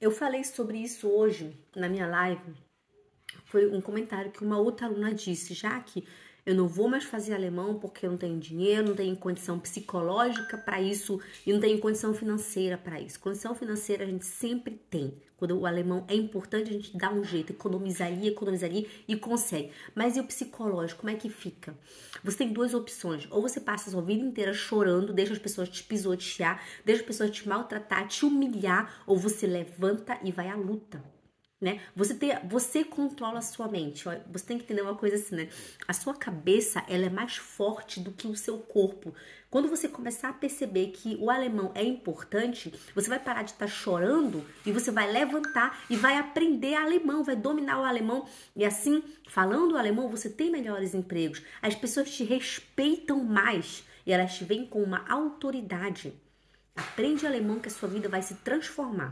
Eu falei sobre isso hoje na minha live. Foi um comentário que uma outra aluna disse, já que eu não vou mais fazer alemão porque eu não tenho dinheiro, não tenho condição psicológica para isso e não tenho condição financeira para isso. Condição financeira a gente sempre tem. Quando o alemão é importante, a gente dá um jeito, economizaria, economizaria e consegue. Mas e o psicológico, como é que fica? Você tem duas opções. Ou você passa a sua vida inteira chorando, deixa as pessoas te pisotear, deixa as pessoas te maltratar, te humilhar, ou você levanta e vai à luta né? Você tem, você controla a sua mente. Você tem que entender uma coisa assim, né? A sua cabeça, ela é mais forte do que o seu corpo. Quando você começar a perceber que o alemão é importante, você vai parar de estar tá chorando e você vai levantar e vai aprender alemão, vai dominar o alemão e assim, falando alemão, você tem melhores empregos. As pessoas te respeitam mais e elas te veem com uma autoridade. Aprende alemão que a sua vida vai se transformar.